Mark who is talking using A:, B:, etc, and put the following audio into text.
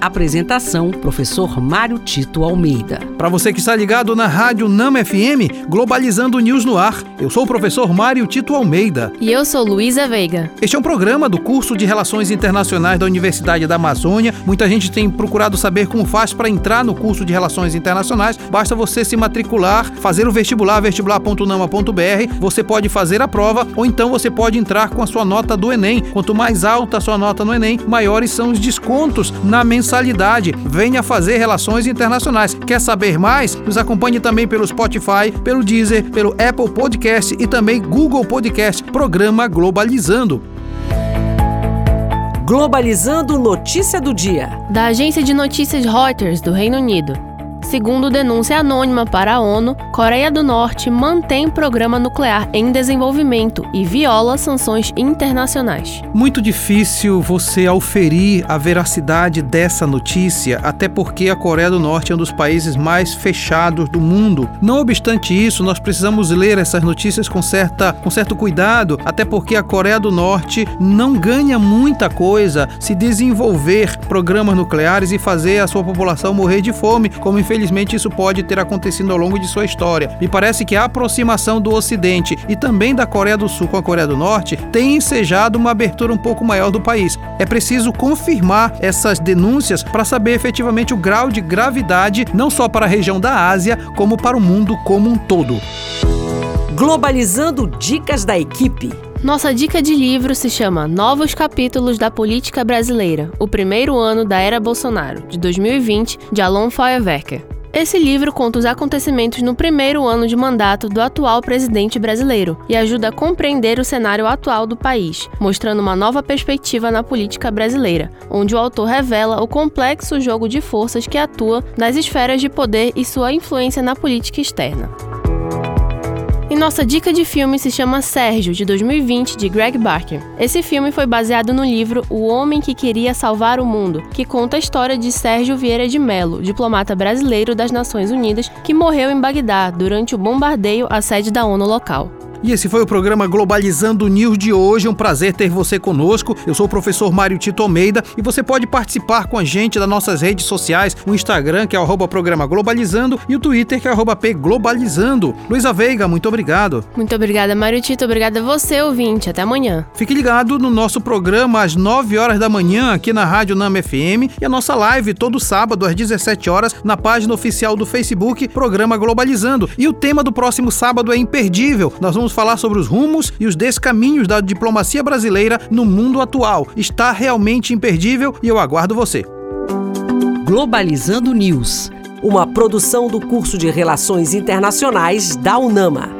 A: Apresentação: Professor Mário Tito Almeida.
B: Para você que está ligado na Rádio Nama FM, Globalizando News no Ar, eu sou o professor Mário Tito Almeida.
C: E eu sou Luísa Veiga.
B: Este é um programa do curso de Relações Internacionais da Universidade da Amazônia. Muita gente tem procurado saber como faz para entrar no curso de Relações Internacionais. Basta você se matricular, fazer o vestibular, vestibular.nama.br. Você pode fazer a prova ou então você pode entrar com a sua nota do Enem. Quanto mais alta a sua nota no Enem, maiores são os descontos na mensalidade mensalidade. Venha fazer relações internacionais. Quer saber mais? Nos acompanhe também pelo Spotify, pelo Deezer, pelo Apple Podcast e também Google Podcast. Programa Globalizando.
A: Globalizando notícia do dia.
C: Da agência de notícias Reuters do Reino Unido. Segundo denúncia anônima para a ONU, Coreia do Norte mantém programa nuclear em desenvolvimento e viola sanções internacionais.
B: Muito difícil você auferir a veracidade dessa notícia, até porque a Coreia do Norte é um dos países mais fechados do mundo. Não obstante isso, nós precisamos ler essas notícias com, certa, com certo cuidado, até porque a Coreia do Norte não ganha muita coisa se desenvolver programas nucleares e fazer a sua população morrer de fome, como infelizmente isso pode ter acontecido ao longo de sua história. Me parece que a aproximação do Ocidente e também da Coreia do Sul com a Coreia do Norte tem ensejado uma abertura um pouco maior do país. É preciso confirmar essas denúncias para saber efetivamente o grau de gravidade, não só para a região da Ásia, como para o mundo como um todo.
A: Globalizando Dicas da Equipe.
C: Nossa dica de livro se chama Novos Capítulos da Política Brasileira, o primeiro ano da era Bolsonaro, de 2020, de Alon Feuerwerker. Esse livro conta os acontecimentos no primeiro ano de mandato do atual presidente brasileiro e ajuda a compreender o cenário atual do país, mostrando uma nova perspectiva na política brasileira, onde o autor revela o complexo jogo de forças que atua nas esferas de poder e sua influência na política externa. Nossa dica de filme se chama Sérgio, de 2020, de Greg Barker. Esse filme foi baseado no livro O Homem que Queria Salvar o Mundo, que conta a história de Sérgio Vieira de Mello, diplomata brasileiro das Nações Unidas, que morreu em Bagdá durante o bombardeio à sede da ONU local.
B: E esse foi o programa Globalizando News de hoje. Um prazer ter você conosco. Eu sou o professor Mário Tito Almeida e você pode participar com a gente das nossas redes sociais, o Instagram, que é o programa Globalizando, e o Twitter, que é o P Globalizando. Luísa Veiga, muito obrigado.
C: Muito obrigada, Mário Tito. Obrigada a você, ouvinte. Até amanhã.
B: Fique ligado no nosso programa às 9 horas da manhã aqui na Rádio Nama FM e a nossa live todo sábado às 17 horas na página oficial do Facebook, Programa Globalizando. E o tema do próximo sábado é imperdível. Nós vamos vamos falar sobre os rumos e os descaminhos da diplomacia brasileira no mundo atual. Está realmente imperdível e eu aguardo você.
A: Globalizando News, uma produção do curso de Relações Internacionais da UNAMA.